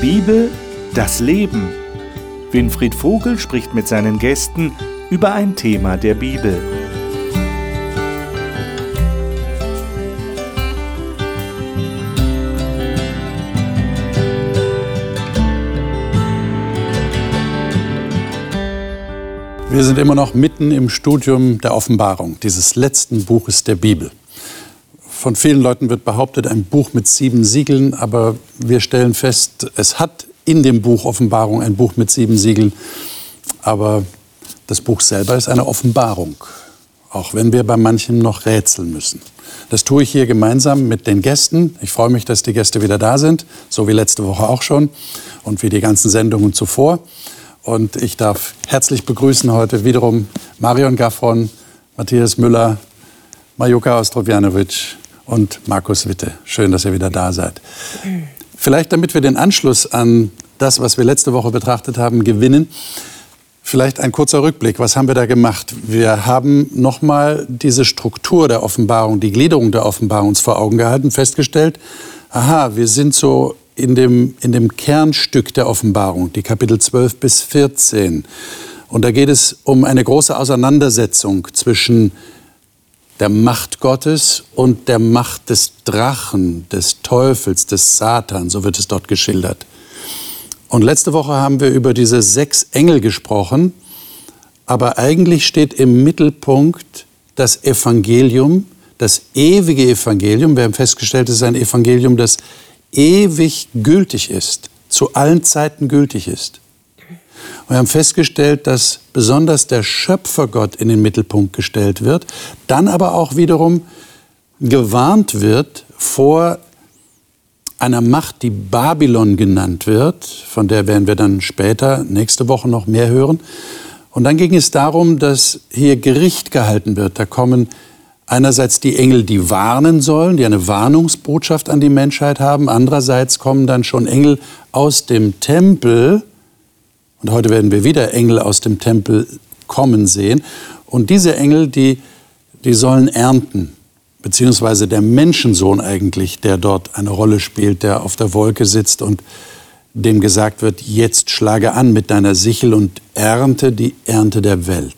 Bibel, das Leben. Winfried Vogel spricht mit seinen Gästen über ein Thema der Bibel. Wir sind immer noch mitten im Studium der Offenbarung, dieses letzten Buches der Bibel. Von vielen Leuten wird behauptet, ein Buch mit sieben Siegeln, aber wir stellen fest, es hat in dem Buch Offenbarung ein Buch mit sieben Siegeln, aber das Buch selber ist eine Offenbarung, auch wenn wir bei manchem noch rätseln müssen. Das tue ich hier gemeinsam mit den Gästen. Ich freue mich, dass die Gäste wieder da sind, so wie letzte Woche auch schon und wie die ganzen Sendungen zuvor. Und ich darf herzlich begrüßen heute wiederum Marion Gaffron, Matthias Müller, Majuka Ostrovjanovic und Markus Witte. Schön, dass ihr wieder da seid. Vielleicht, damit wir den Anschluss an das, was wir letzte Woche betrachtet haben, gewinnen, vielleicht ein kurzer Rückblick. Was haben wir da gemacht? Wir haben nochmal diese Struktur der Offenbarung, die Gliederung der Offenbarung uns vor Augen gehalten, festgestellt, aha, wir sind so in dem, in dem Kernstück der Offenbarung, die Kapitel 12 bis 14. Und da geht es um eine große Auseinandersetzung zwischen der Macht Gottes und der Macht des Drachen, des Teufels, des Satan, so wird es dort geschildert. Und letzte Woche haben wir über diese sechs Engel gesprochen, aber eigentlich steht im Mittelpunkt das Evangelium, das ewige Evangelium. Wir haben festgestellt, es ist ein Evangelium, das ewig gültig ist, zu allen Zeiten gültig ist. Wir haben festgestellt, dass besonders der Schöpfergott in den Mittelpunkt gestellt wird, dann aber auch wiederum gewarnt wird vor einer Macht, die Babylon genannt wird, von der werden wir dann später, nächste Woche noch mehr hören. Und dann ging es darum, dass hier Gericht gehalten wird. Da kommen einerseits die Engel, die warnen sollen, die eine Warnungsbotschaft an die Menschheit haben. Andererseits kommen dann schon Engel aus dem Tempel. Und heute werden wir wieder Engel aus dem Tempel kommen sehen. Und diese Engel, die, die sollen ernten. Beziehungsweise der Menschensohn eigentlich, der dort eine Rolle spielt, der auf der Wolke sitzt und dem gesagt wird, jetzt schlage an mit deiner Sichel und ernte die Ernte der Welt.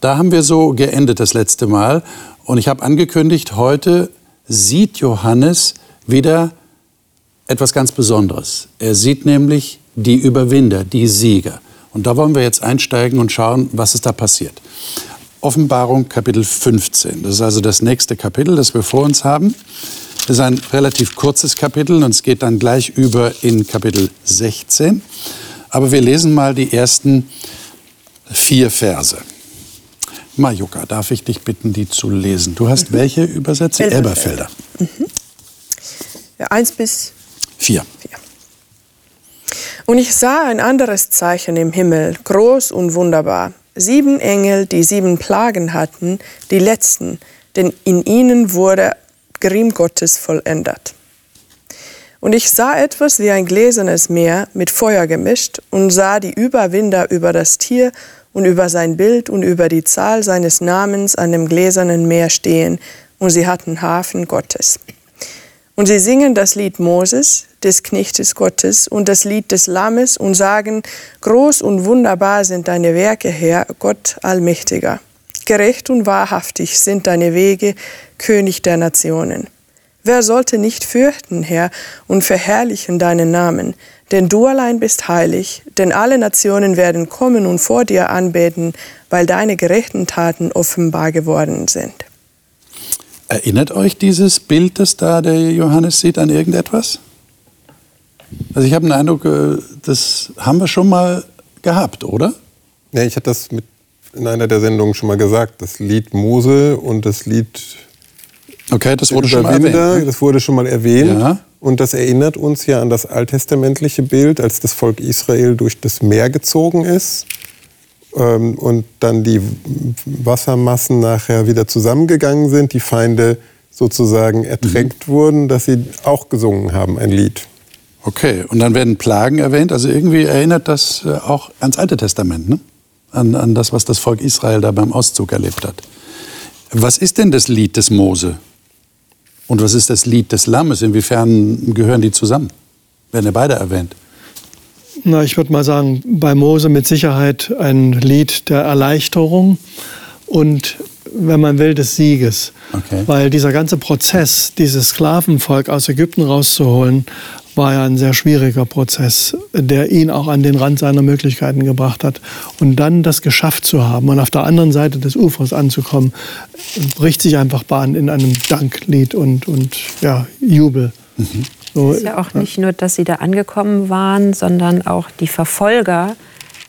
Da haben wir so geendet das letzte Mal. Und ich habe angekündigt, heute sieht Johannes wieder etwas ganz Besonderes. Er sieht nämlich die Überwinder, die Sieger. Und da wollen wir jetzt einsteigen und schauen, was ist da passiert. Offenbarung Kapitel 15. Das ist also das nächste Kapitel, das wir vor uns haben. Das ist ein relativ kurzes Kapitel und es geht dann gleich über in Kapitel 16. Aber wir lesen mal die ersten vier Verse. Majuka, darf ich dich bitten, die zu lesen? Du hast mhm. welche Übersetzung? Elberfelder. Mhm. Ja, eins bis vier. vier. Und ich sah ein anderes Zeichen im Himmel, groß und wunderbar. Sieben Engel, die sieben Plagen hatten, die letzten, denn in ihnen wurde Grimm Gottes vollendet. Und ich sah etwas wie ein gläsernes Meer mit Feuer gemischt und sah die Überwinder über das Tier und über sein Bild und über die Zahl seines Namens an dem gläsernen Meer stehen, und sie hatten Hafen Gottes. Und sie singen das Lied Moses, des Knechtes Gottes, und das Lied des Lammes und sagen, groß und wunderbar sind deine Werke, Herr, Gott Allmächtiger. Gerecht und wahrhaftig sind deine Wege, König der Nationen. Wer sollte nicht fürchten, Herr, und verherrlichen deinen Namen? Denn du allein bist heilig, denn alle Nationen werden kommen und vor dir anbeten, weil deine gerechten Taten offenbar geworden sind. Erinnert euch dieses Bild, das da der Johannes sieht, an irgendetwas? Also ich habe den Eindruck, äh, das haben wir schon mal gehabt, oder? Ja, ich hatte das in einer der Sendungen schon mal gesagt. Das Lied Mose und das Lied Okay, das wurde schon mal erwähnt. Ne? Das wurde schon mal erwähnt. Ja. Und das erinnert uns ja an das alttestamentliche Bild, als das Volk Israel durch das Meer gezogen ist und dann die Wassermassen nachher wieder zusammengegangen sind, die Feinde sozusagen ertränkt mhm. wurden, dass sie auch gesungen haben, ein Lied. Okay, und dann werden Plagen erwähnt. Also irgendwie erinnert das äh, auch ans Alte Testament, ne? an, an das, was das Volk Israel da beim Auszug erlebt hat. Was ist denn das Lied des Mose? Und was ist das Lied des Lammes? Inwiefern gehören die zusammen? Werden ja beide erwähnt. Na, ich würde mal sagen, bei Mose mit Sicherheit ein Lied der Erleichterung und, wenn man will, des Sieges. Okay. Weil dieser ganze Prozess, dieses Sklavenvolk aus Ägypten rauszuholen, war ja ein sehr schwieriger Prozess, der ihn auch an den Rand seiner Möglichkeiten gebracht hat. Und dann das geschafft zu haben und auf der anderen Seite des Ufers anzukommen, bricht sich einfach Bahn in einem Danklied und, und ja, Jubel. Mhm. So, es ist ja auch nicht nur, dass sie da angekommen waren, sondern auch die Verfolger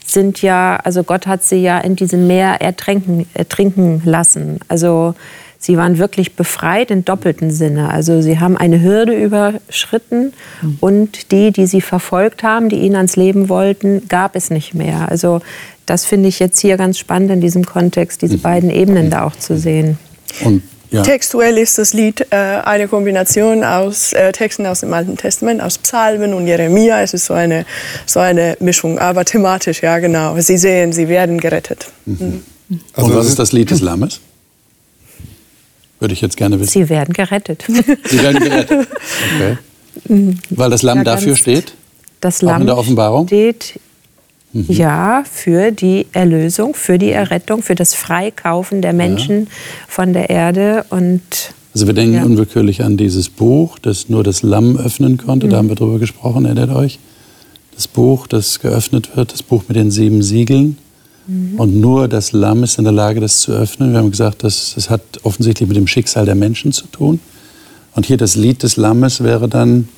sind ja, also Gott hat sie ja in diesem Meer ertrinken, ertrinken lassen. Also sie waren wirklich befreit in doppelten Sinne. Also sie haben eine Hürde überschritten mhm. und die, die sie verfolgt haben, die ihnen ans Leben wollten, gab es nicht mehr. Also das finde ich jetzt hier ganz spannend in diesem Kontext, diese mhm. beiden Ebenen da auch zu sehen. Und ja. Textuell ist das Lied äh, eine Kombination aus äh, Texten aus dem Alten Testament, aus Psalmen und Jeremia. Es ist so eine, so eine Mischung, aber thematisch, ja genau. Sie sehen, sie werden gerettet. Mhm. Mhm. Also und was ist das Lied des Lammes? Würde ich jetzt gerne wissen. Sie werden gerettet. Sie werden gerettet. Okay. Weil das Lamm ja, dafür steht? Das Lamm in der Offenbarung? steht mhm. ja für die Erlösung, für die Errettung, für das Freikaufen der Menschen ja. von der Erde. Und, also wir denken ja. unwillkürlich an dieses Buch, das nur das Lamm öffnen konnte. Mhm. Da haben wir drüber gesprochen, erinnert euch? Das Buch, das geöffnet wird, das Buch mit den sieben Siegeln. Mhm. Und nur das Lamm ist in der Lage, das zu öffnen. Wir haben gesagt, das, das hat offensichtlich mit dem Schicksal der Menschen zu tun. Und hier das Lied des Lammes wäre dann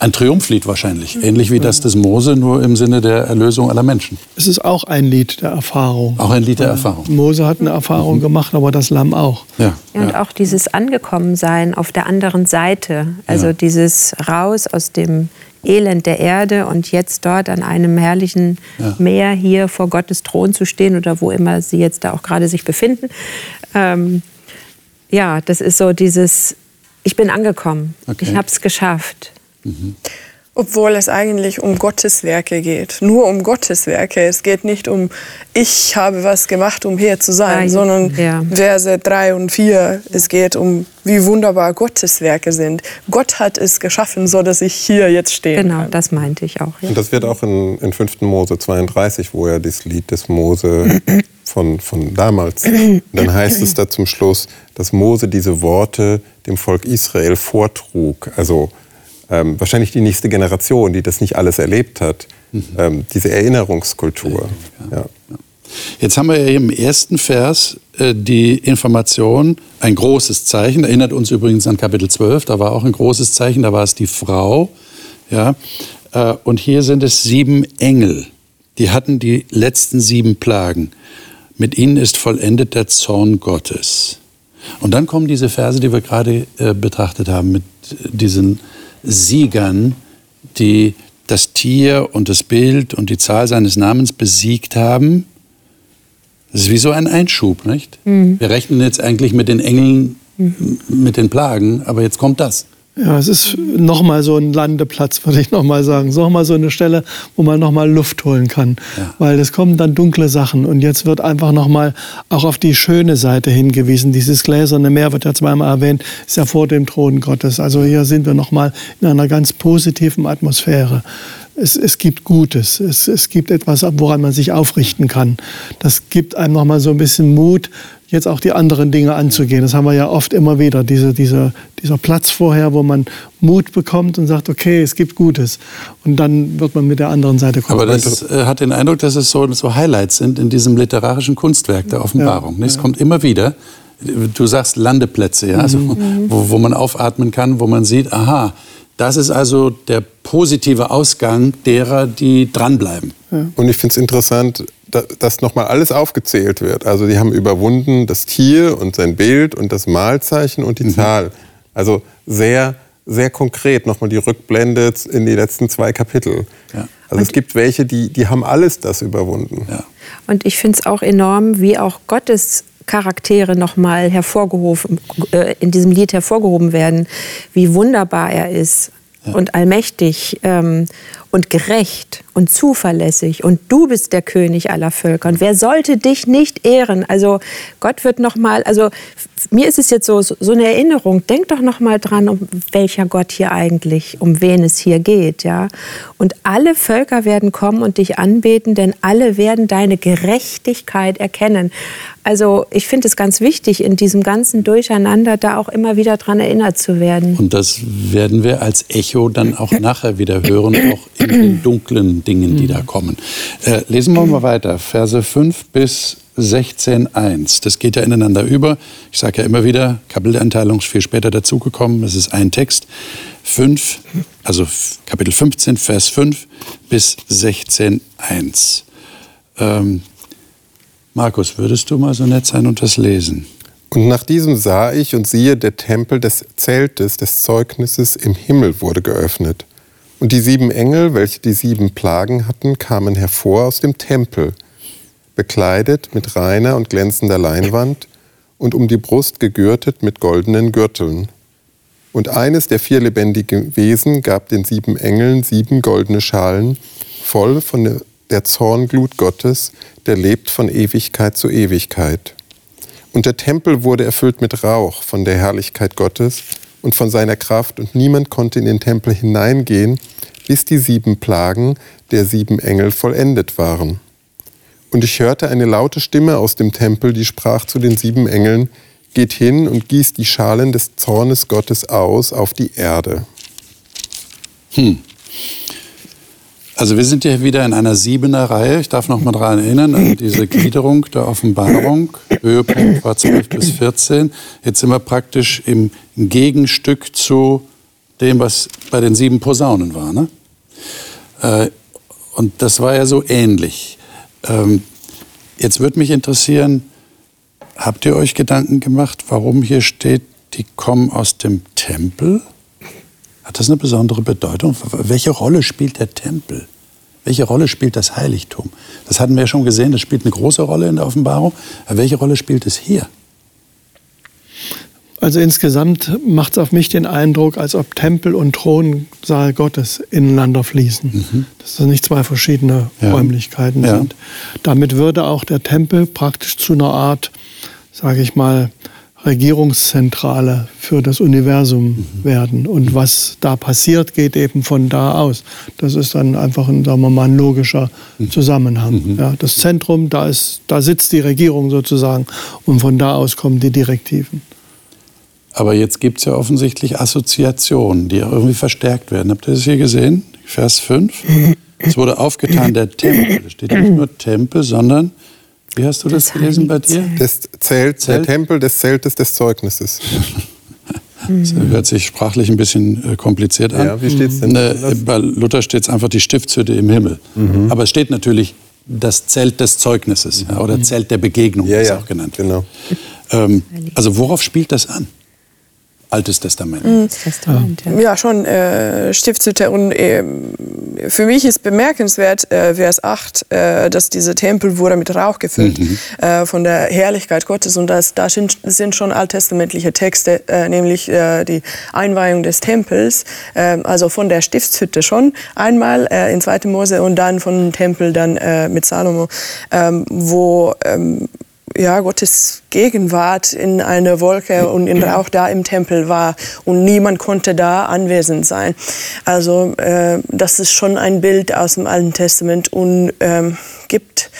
ein Triumphlied wahrscheinlich, ähnlich wie das des Mose, nur im Sinne der Erlösung aller Menschen. Es ist auch ein Lied der Erfahrung. Auch ein Lied der Erfahrung. Mose hat eine Erfahrung mhm. gemacht, aber das Lamm auch. Ja, und ja. auch dieses Angekommensein auf der anderen Seite, also ja. dieses Raus aus dem Elend der Erde und jetzt dort an einem herrlichen ja. Meer hier vor Gottes Thron zu stehen oder wo immer sie jetzt da auch gerade sich befinden. Ähm, ja, das ist so dieses, ich bin angekommen, okay. ich habe es geschafft. Mhm. Obwohl es eigentlich um Gottes Werke geht. Nur um Gottes Werke. Es geht nicht um, ich habe was gemacht, um hier zu sein, ja, sondern ja. Verse 3 und 4. Es geht um, wie wunderbar Gottes Werke sind. Gott hat es geschaffen, so dass ich hier jetzt stehe. Genau, kann. das meinte ich auch. Ja. Und das wird auch in, in 5. Mose 32, wo er das Lied des Mose von, von damals, dann heißt es da zum Schluss, dass Mose diese Worte dem Volk Israel vortrug. Also ähm, wahrscheinlich die nächste Generation, die das nicht alles erlebt hat, mhm. ähm, diese Erinnerungskultur. Ja. Ja. Jetzt haben wir ja im ersten Vers äh, die Information, ein großes Zeichen, erinnert uns übrigens an Kapitel 12, da war auch ein großes Zeichen, da war es die Frau. Ja? Äh, und hier sind es sieben Engel, die hatten die letzten sieben Plagen. Mit ihnen ist vollendet der Zorn Gottes. Und dann kommen diese Verse, die wir gerade äh, betrachtet haben, mit diesen Siegern, die das Tier und das Bild und die Zahl seines Namens besiegt haben. Das ist wie so ein Einschub, nicht? Mhm. Wir rechnen jetzt eigentlich mit den Engeln, mhm. mit den Plagen, aber jetzt kommt das. Ja, es ist nochmal so ein Landeplatz, würde ich nochmal sagen. Nochmal so eine Stelle, wo man nochmal Luft holen kann. Ja. Weil es kommen dann dunkle Sachen. Und jetzt wird einfach nochmal auch auf die schöne Seite hingewiesen. Dieses gläserne Meer wird ja zweimal erwähnt, ist ja vor dem Thron Gottes. Also hier sind wir nochmal in einer ganz positiven Atmosphäre. Es, es, gibt Gutes, es, es gibt etwas, woran man sich aufrichten kann. Das gibt einem nochmal so ein bisschen Mut, jetzt auch die anderen Dinge anzugehen. Das haben wir ja oft immer wieder, diese, diese, dieser Platz vorher, wo man Mut bekommt und sagt, okay, es gibt Gutes. Und dann wird man mit der anderen Seite kommen. Aber das äh, hat den Eindruck, dass es so, so Highlights sind in diesem literarischen Kunstwerk der Offenbarung. Ja, es ja. kommt immer wieder. Du sagst Landeplätze, ja, also, mhm. wo, wo man aufatmen kann, wo man sieht, aha, das ist also der positive Ausgang derer, die dranbleiben. Ja. Und ich finde es interessant, dass nochmal alles aufgezählt wird. Also die haben überwunden das Tier und sein Bild und das Malzeichen und die mhm. Zahl. Also sehr, sehr konkret nochmal die Rückblende in die letzten zwei Kapitel. Ja. Also und es gibt welche, die, die haben alles das überwunden. Ja. Und ich finde es auch enorm, wie auch Gottes Charaktere nochmal hervorgehoben, äh, in diesem Lied hervorgehoben werden, wie wunderbar er ist. Und allmächtig ähm, und gerecht und zuverlässig. Und du bist der König aller Völker. Und wer sollte dich nicht ehren? Also Gott wird noch mal, also mir ist es jetzt so so eine Erinnerung. Denk doch noch mal dran, um welcher Gott hier eigentlich, um wen es hier geht, ja? Und alle Völker werden kommen und dich anbeten, denn alle werden deine Gerechtigkeit erkennen. Also ich finde es ganz wichtig, in diesem ganzen Durcheinander da auch immer wieder dran erinnert zu werden. Und das werden wir als Echo dann auch nachher wieder hören, auch in den dunklen Dingen, die da kommen. Äh, lesen wir mal weiter, Verse 5 bis 16.1. Das geht ja ineinander über. Ich sage ja immer wieder, Kapiteleinteilung ist viel später dazugekommen. Es ist ein Text. 5, also Kapitel 15, Vers 5 bis 16.1. Ähm, Markus, würdest du mal so nett sein und das lesen? Und nach diesem sah ich und siehe, der Tempel des Zeltes, des Zeugnisses im Himmel wurde geöffnet. Und die sieben Engel, welche die sieben Plagen hatten, kamen hervor aus dem Tempel, bekleidet mit reiner und glänzender Leinwand und um die Brust gegürtet mit goldenen Gürteln. Und eines der vier lebendigen Wesen gab den sieben Engeln sieben goldene Schalen, voll von der Zornglut Gottes, der lebt von Ewigkeit zu Ewigkeit. Und der Tempel wurde erfüllt mit Rauch von der Herrlichkeit Gottes und von seiner Kraft, und niemand konnte in den Tempel hineingehen, bis die sieben Plagen der sieben Engel vollendet waren. Und ich hörte eine laute Stimme aus dem Tempel, die sprach zu den sieben Engeln, Geht hin und gießt die Schalen des Zornes Gottes aus auf die Erde. Hm. Also wir sind hier wieder in einer siebener Reihe. Ich darf noch mal daran erinnern, an diese Gliederung der Offenbarung. Höhepunkt war 12 bis 14. Jetzt sind wir praktisch im Gegenstück zu dem, was bei den sieben Posaunen war. Ne? Äh, und das war ja so ähnlich. Ähm, jetzt würde mich interessieren, habt ihr euch Gedanken gemacht, warum hier steht, die kommen aus dem Tempel? Hat das eine besondere Bedeutung? Welche Rolle spielt der Tempel? Welche Rolle spielt das Heiligtum? Das hatten wir ja schon gesehen, das spielt eine große Rolle in der Offenbarung. Aber welche Rolle spielt es hier? Also insgesamt macht es auf mich den Eindruck, als ob Tempel und Thronsaal Gottes ineinander fließen. Mhm. Dass das nicht zwei verschiedene ja. Räumlichkeiten ja. sind. Damit würde auch der Tempel praktisch zu einer Art, sage ich mal, Regierungszentrale für das Universum mhm. werden. Und was da passiert, geht eben von da aus. Das ist dann einfach ein, sagen wir mal, ein logischer mhm. Zusammenhang. Mhm. Ja, das Zentrum, da, ist, da sitzt die Regierung sozusagen und von da aus kommen die Direktiven. Aber jetzt gibt es ja offensichtlich Assoziationen, die auch irgendwie verstärkt werden. Habt ihr das hier gesehen? Vers 5. Es wurde aufgetan der Tempel. Es steht nicht nur Tempel, sondern wie hast du das, das gelesen bei dir? Das Zelt, Zelt, der Tempel des Zeltes des Zeugnisses. Das hört sich sprachlich ein bisschen äh, kompliziert an. Ja, wie steht's denn? Ne, bei Luther steht es einfach die Stiftshütte im Himmel. Mhm. Aber es steht natürlich das Zelt des Zeugnisses mhm. oder Zelt der Begegnung, ja, ist ja, auch genannt. Genau. Ähm, also worauf spielt das an? Altes Testament. Mhm. Testament ja. ja. schon äh, Stiftshütte. Und äh, für mich ist bemerkenswert, äh, Vers 8, äh, dass dieser Tempel wurde mit Rauch gefüllt mhm. Äh, von der Herrlichkeit Gottes. Und das, da sind, sind schon alttestamentliche Texte, äh, nämlich die Einweihung des Tempels, also von der Stiftshütte schon einmal in 2. Mose und dann von dem Tempel dann mit Salomo, ähm, wo ähm, ja, Gottes Gegenwart in einer Wolke und in Rauch da im Tempel war und niemand konnte da anwesend sein. Also äh, das ist schon ein Bild aus dem Alten Testament und ähm, gibt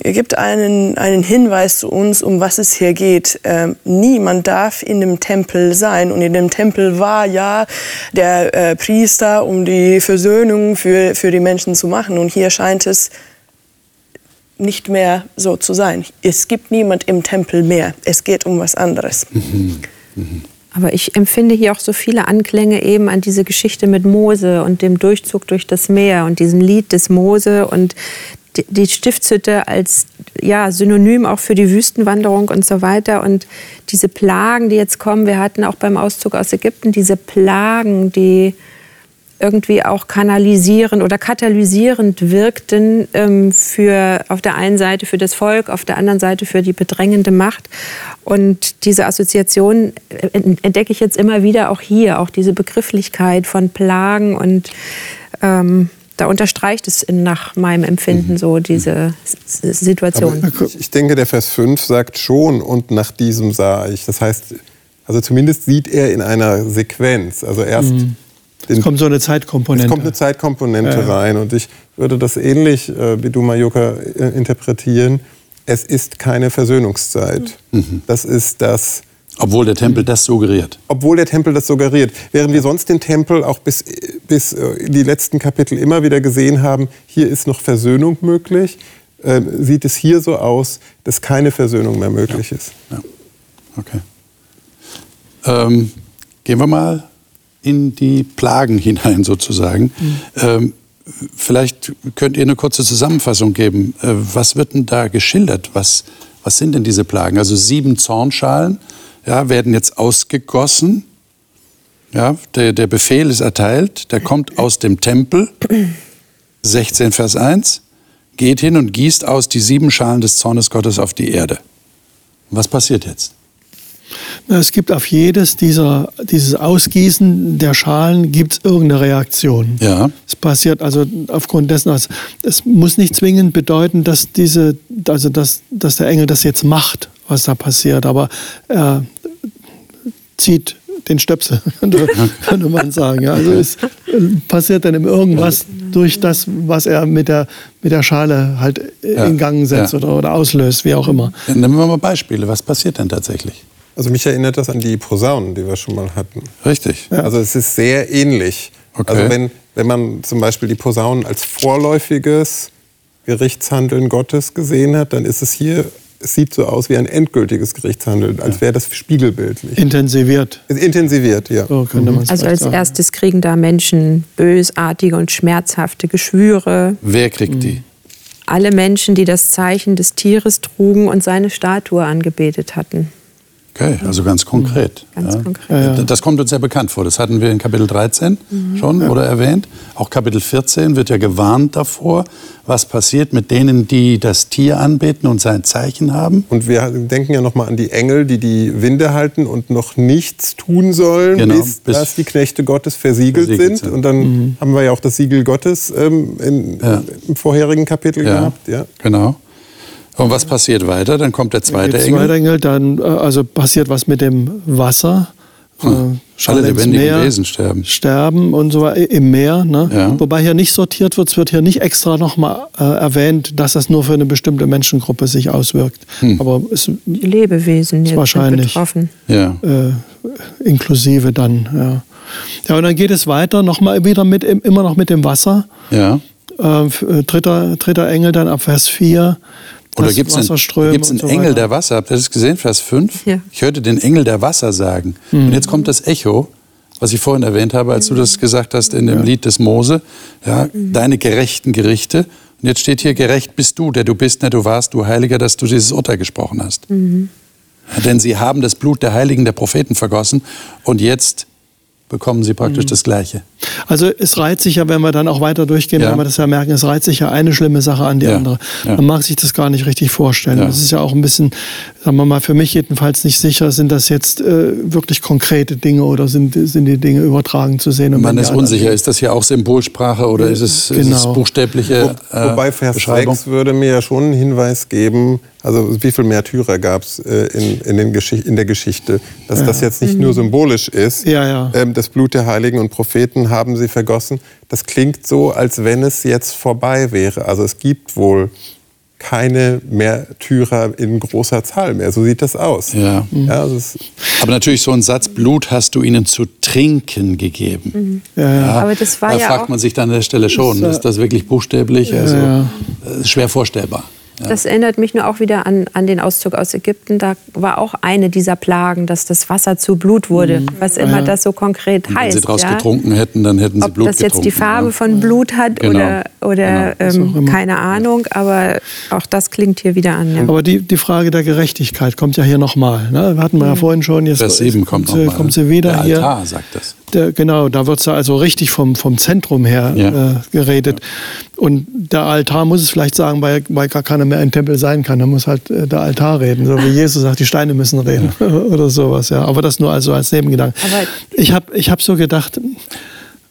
gibt einen, einen Hinweis zu uns, um was es hier geht. Ähm, niemand darf in dem Tempel sein. Und in dem Tempel war ja der äh, Priester, um die Versöhnung für, für die Menschen zu machen. Und hier scheint es nicht mehr so zu sein. Es gibt niemand im Tempel mehr. Es geht um was anderes. Mhm. Mhm. Aber ich empfinde hier auch so viele Anklänge eben an diese Geschichte mit Mose und dem Durchzug durch das Meer und diesem Lied des Mose und die Stiftshütte als ja, Synonym auch für die Wüstenwanderung und so weiter. Und diese Plagen, die jetzt kommen, wir hatten auch beim Auszug aus Ägypten diese Plagen, die irgendwie auch kanalisierend oder katalysierend wirkten ähm, für auf der einen Seite für das Volk, auf der anderen Seite für die bedrängende Macht. Und diese Assoziation äh, entdecke ich jetzt immer wieder auch hier, auch diese Begrifflichkeit von Plagen und ähm, da unterstreicht es nach meinem Empfinden mhm. so diese Situation. Aber ich denke, der Vers 5 sagt schon, und nach diesem sah ich. Das heißt, also zumindest sieht er in einer Sequenz. Also erst mhm. Es kommt so eine Zeitkomponente. Es kommt eine Zeitkomponente ja. rein. Und ich würde das ähnlich äh, wie du, Majoka, äh, interpretieren. Es ist keine Versöhnungszeit. Mhm. Das ist das. Obwohl der Tempel das suggeriert. Obwohl der Tempel das suggeriert. Während wir sonst den Tempel auch bis, bis äh, in die letzten Kapitel immer wieder gesehen haben, hier ist noch Versöhnung möglich, äh, sieht es hier so aus, dass keine Versöhnung mehr möglich ja. ist. Ja. Okay. Ähm, gehen wir mal in die Plagen hinein sozusagen. Mhm. Ähm, vielleicht könnt ihr eine kurze Zusammenfassung geben. Äh, was wird denn da geschildert? Was, was sind denn diese Plagen? Also sieben Zornschalen ja, werden jetzt ausgegossen. Ja, der, der Befehl ist erteilt, der kommt aus dem Tempel. 16 Vers 1. Geht hin und gießt aus die sieben Schalen des Zornes Gottes auf die Erde. Was passiert jetzt? Es gibt auf jedes dieser, dieses Ausgießen der Schalen gibt es irgendeine Reaktion. Ja. Es passiert also aufgrund dessen, also es muss nicht zwingend bedeuten, dass diese, also dass, dass der Engel das jetzt macht, was da passiert, aber er zieht den Stöpsel, könnte man sagen. Ja, also es passiert dann irgendwas durch das, was er mit der, mit der Schale halt ja. in Gang setzt ja. oder, oder auslöst, wie auch immer. Nehmen wir mal Beispiele. Was passiert denn tatsächlich? Also mich erinnert das an die Posaunen, die wir schon mal hatten. Richtig. Ja. Also es ist sehr ähnlich. Okay. Also wenn, wenn man zum Beispiel die Posaunen als vorläufiges Gerichtshandeln Gottes gesehen hat, dann ist es hier, es sieht so aus wie ein endgültiges Gerichtshandeln, als wäre das spiegelbildlich. Intensiviert. Intensiviert, ja. So könnte mhm. Also als sagen. erstes kriegen da Menschen bösartige und schmerzhafte Geschwüre. Wer kriegt die? Alle Menschen, die das Zeichen des Tieres trugen und seine Statue angebetet hatten. Okay, also ganz konkret. Ganz ja. konkret. Das kommt uns sehr bekannt vor. Das hatten wir in Kapitel 13 mhm. schon ja. oder erwähnt. Auch Kapitel 14 wird ja gewarnt davor, was passiert mit denen, die das Tier anbeten und sein Zeichen haben. Und wir denken ja nochmal an die Engel, die die Winde halten und noch nichts tun sollen, genau, bis, bis dass die Knechte Gottes versiegelt, versiegelt sind. sind. Und dann mhm. haben wir ja auch das Siegel Gottes ähm, in, ja. im vorherigen Kapitel gehabt. Ja, genau. Und was passiert weiter? Dann kommt der zweite der Engel. Zweite Engel, dann äh, also passiert was mit dem Wasser. Hm. Alle lebendigen Meer, Wesen sterben. Sterben und so weiter im Meer. Ne? Ja. Wobei hier nicht sortiert wird, es wird hier nicht extra nochmal äh, erwähnt, dass das nur für eine bestimmte Menschengruppe sich auswirkt. Hm. Aber es Die Lebewesen ist wahrscheinlich betroffen. Ja. Äh, inklusive dann. Ja. ja, und dann geht es weiter, noch mal wieder mit, immer noch mit dem Wasser. Ja. Äh, äh dritter, dritter Engel dann ab Vers 4 oder gibt es einen, gibt's einen so Engel der Wasser? Habt ihr das gesehen, Vers 5? Ja. Ich hörte den Engel der Wasser sagen. Mhm. Und jetzt kommt das Echo, was ich vorhin erwähnt habe, als du das gesagt hast in dem ja. Lied des Mose. Ja, mhm. Deine gerechten Gerichte. Und jetzt steht hier, gerecht bist du, der du bist, der du warst, du Heiliger, dass du dieses Urteil gesprochen hast. Mhm. Denn sie haben das Blut der Heiligen, der Propheten vergossen. Und jetzt bekommen sie praktisch mhm. das Gleiche. Also es reiht sich ja, wenn wir dann auch weiter durchgehen, ja. wenn wir das ja merken, es reiht sich ja eine schlimme Sache an die ja. andere. Ja. Man mag sich das gar nicht richtig vorstellen. Das ist ja auch ein bisschen, sagen wir mal, für mich jedenfalls nicht sicher, sind das jetzt äh, wirklich konkrete Dinge oder sind, sind die Dinge übertragen zu sehen? Man ist unsicher, ist das hier auch Symbolsprache oder ist es, genau. ist es buchstäbliche Wo, Wobei Vers 6 würde mir ja schon einen Hinweis geben, also wie viel Märtyrer gab es äh, in, in, in, der Geschichte, dass ja. das jetzt nicht nur mhm. symbolisch ist. Ja, ja. Ähm, das Blut der Heiligen und Propheten haben sie vergossen. Das klingt so, als wenn es jetzt vorbei wäre. Also es gibt wohl keine Märtyrer in großer Zahl mehr. So sieht das aus. Ja. ja das Aber natürlich so ein Satz, Blut hast du ihnen zu trinken gegeben. Mhm. Ja, ja. Aber das war da ja fragt man sich dann an der Stelle schon, ist das wirklich buchstäblich? Also, äh, schwer vorstellbar. Das erinnert mich nur auch wieder an, an den Auszug aus Ägypten. Da war auch eine dieser Plagen, dass das Wasser zu Blut wurde, mhm. was immer ja. das so konkret heißt. Wenn sie draus ja? getrunken hätten, dann hätten sie Ob Blut das jetzt die Farbe von Blut hat genau. oder, oder genau. ähm, keine Ahnung, aber auch das klingt hier wieder an. Aber die, die Frage der Gerechtigkeit kommt ja hier nochmal. Ne? Hatten wir ja mhm. vorhin schon. Jetzt Vers 7 kommt, kommt, sie, kommt sie wieder der hier. Altar sagt das. Der, genau, da wird es also richtig vom, vom Zentrum her ja. äh, geredet. Ja. Und der Altar muss es vielleicht sagen, weil, weil gar keiner mehr ein Tempel sein kann. Da muss halt äh, der Altar reden. So wie Jesus sagt, die Steine müssen reden ja. oder sowas. Ja. Aber das nur also als Nebengedanke. Ich habe ich hab so gedacht,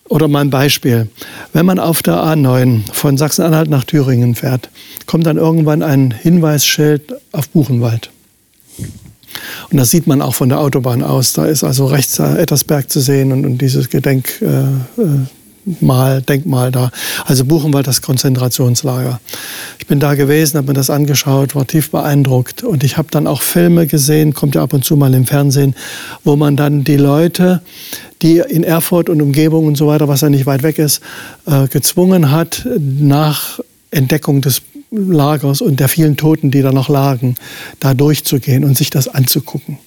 oder mal ein Beispiel. Wenn man auf der A9 von Sachsen-Anhalt nach Thüringen fährt, kommt dann irgendwann ein Hinweisschild auf Buchenwald. Und das sieht man auch von der Autobahn aus. Da ist also rechts Ettersberg zu sehen und, und dieses Gedenkmal, äh, äh Denkmal da. Also Buchenwald, das Konzentrationslager. Ich bin da gewesen, habe mir das angeschaut, war tief beeindruckt. Und ich habe dann auch Filme gesehen, kommt ja ab und zu mal im Fernsehen, wo man dann die Leute, die in Erfurt und Umgebung und so weiter, was ja nicht weit weg ist, äh, gezwungen hat, nach Entdeckung des Lagers und der vielen Toten, die da noch lagen, da durchzugehen und sich das anzugucken.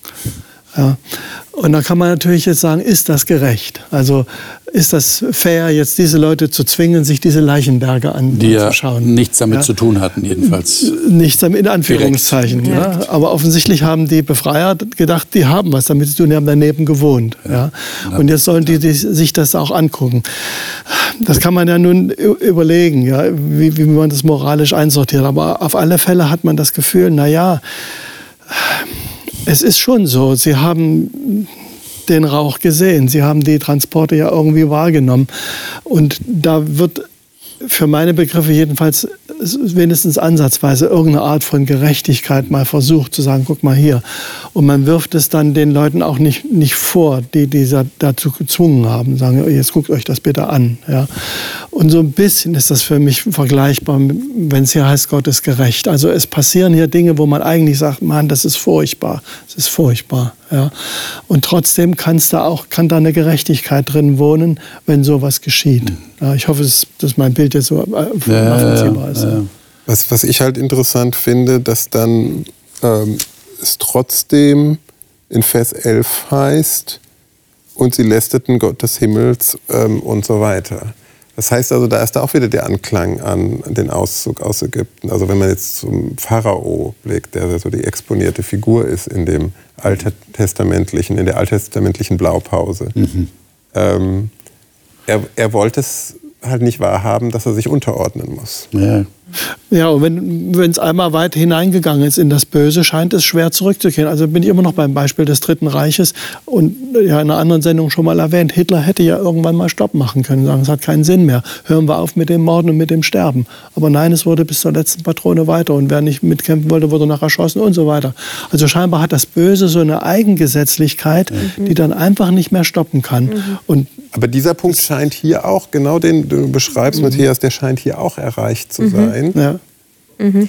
Ja. Und da kann man natürlich jetzt sagen, ist das gerecht? Also ist das fair, jetzt diese Leute zu zwingen, sich diese Leichenberge anzuschauen? Die ja nichts damit ja. zu tun hatten, jedenfalls. Nichts damit, in Anführungszeichen. Ja. Aber offensichtlich haben die Befreier gedacht, die haben was damit zu tun, die haben daneben gewohnt. Ja. Und jetzt sollen die, die sich das auch angucken. Das kann man ja nun überlegen, ja, wie, wie man das moralisch einsortiert. Aber auf alle Fälle hat man das Gefühl, na ja, es ist schon so. Sie haben den Rauch gesehen. Sie haben die Transporte ja irgendwie wahrgenommen. Und da wird für meine Begriffe jedenfalls wenigstens ansatzweise irgendeine Art von Gerechtigkeit mal versucht zu sagen, guck mal hier. Und man wirft es dann den Leuten auch nicht, nicht vor, die dieser dazu gezwungen haben, sagen, jetzt guckt euch das bitte an. Ja. Und so ein bisschen ist das für mich vergleichbar, wenn es hier heißt, Gott ist gerecht. Also es passieren hier Dinge, wo man eigentlich sagt, Mann, das ist furchtbar, das ist furchtbar. Ja. Und trotzdem da auch, kann da eine Gerechtigkeit drin wohnen, wenn sowas geschieht. Ja, ich hoffe, dass mein Bild jetzt so äh, nachvollziehbar ja, ist. Was, was ich halt interessant finde, dass dann ähm, es trotzdem in Vers 11 heißt, und sie lästeten Gott des Himmels ähm, und so weiter. Das heißt also, da ist da auch wieder der Anklang an den Auszug aus Ägypten. Also wenn man jetzt zum Pharao blickt, der so die exponierte Figur ist in dem alttestamentlichen, in der alttestamentlichen Blaupause. Mhm. Ähm, er, er wollte es halt nicht wahrhaben, dass er sich unterordnen muss. Ja. Ja, und wenn es einmal weit hineingegangen ist in das Böse, scheint es schwer zurückzukehren. Also bin ich immer noch beim Beispiel des Dritten Reiches und ja in einer anderen Sendung schon mal erwähnt, Hitler hätte ja irgendwann mal Stopp machen können, sagen, es hat keinen Sinn mehr. Hören wir auf mit dem Morden und mit dem Sterben. Aber nein, es wurde bis zur letzten Patrone weiter und wer nicht mitkämpfen wollte, wurde nachher erschossen und so weiter. Also scheinbar hat das Böse so eine Eigengesetzlichkeit, mhm. die dann einfach nicht mehr stoppen kann. Mhm. Und Aber dieser Punkt scheint hier auch, genau den du beschreibst, mhm. Matthias, der scheint hier auch erreicht zu mhm. sein sein. Ja. Mhm.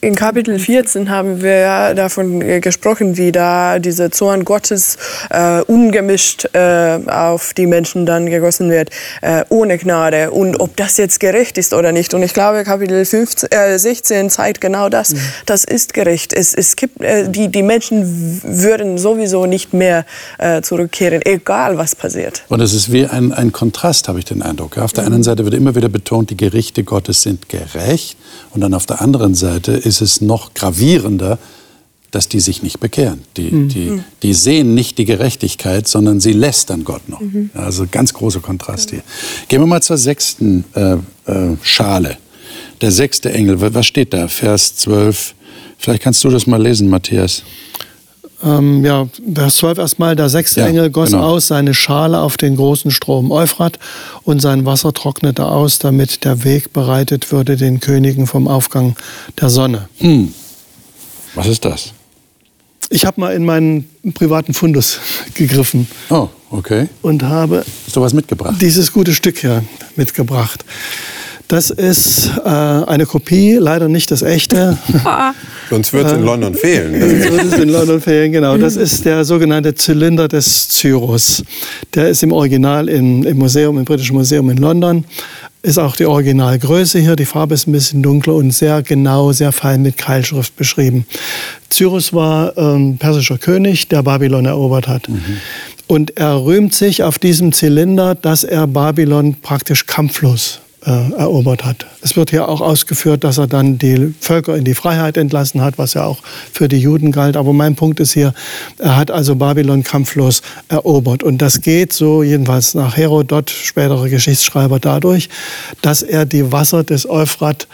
In Kapitel 14 haben wir ja davon äh, gesprochen, wie da dieser Zorn Gottes äh, ungemischt äh, auf die Menschen dann gegossen wird, äh, ohne Gnade. Und ob das jetzt gerecht ist oder nicht. Und ich glaube, Kapitel 15, 16 äh, zeigt genau das. Mhm. Das ist gerecht. Es, es gibt, äh, die, die Menschen würden sowieso nicht mehr zurückkehren, egal was passiert. Und es ist wie ein, ein Kontrast, habe ich den Eindruck. Auf der einen Seite wird immer wieder betont, die Gerichte Gottes sind gerecht. Und dann auf der anderen Seite ist es noch gravierender, dass die sich nicht bekehren. Die, mhm. die, die sehen nicht die Gerechtigkeit, sondern sie lästern Gott noch. Mhm. Also ganz großer Kontrast hier. Gehen wir mal zur sechsten äh, äh, Schale. Der sechste Engel, was steht da? Vers 12. Vielleicht kannst du das mal lesen, Matthias. Ähm, ja, Vers 12 erstmal, der sechste ja, Engel goss genau. aus seine Schale auf den großen Strom Euphrat und sein Wasser trocknete aus, damit der Weg bereitet würde den Königen vom Aufgang der Sonne. Hm. Was ist das? Ich habe mal in meinen privaten Fundus gegriffen. Oh, okay. Und habe Hast du was mitgebracht? dieses gute Stück hier mitgebracht. Das ist äh, eine Kopie, leider nicht das echte. Sonst wird es in London fehlen. Sonst würde es in London fehlen, genau. Das ist der sogenannte Zylinder des Cyrus. Der ist im Original im, im Museum, im Britischen Museum in London. Ist auch die Originalgröße hier. Die Farbe ist ein bisschen dunkler und sehr genau, sehr fein mit Keilschrift beschrieben. Cyrus war ähm, persischer König, der Babylon erobert hat. Mhm. Und er rühmt sich auf diesem Zylinder, dass er Babylon praktisch kampflos äh, erobert hat. Es wird hier auch ausgeführt, dass er dann die Völker in die Freiheit entlassen hat, was ja auch für die Juden galt. Aber mein Punkt ist hier, er hat also Babylon kampflos erobert. Und das geht so, jedenfalls nach Herodot, spätere Geschichtsschreiber, dadurch, dass er die Wasser des Euphrat,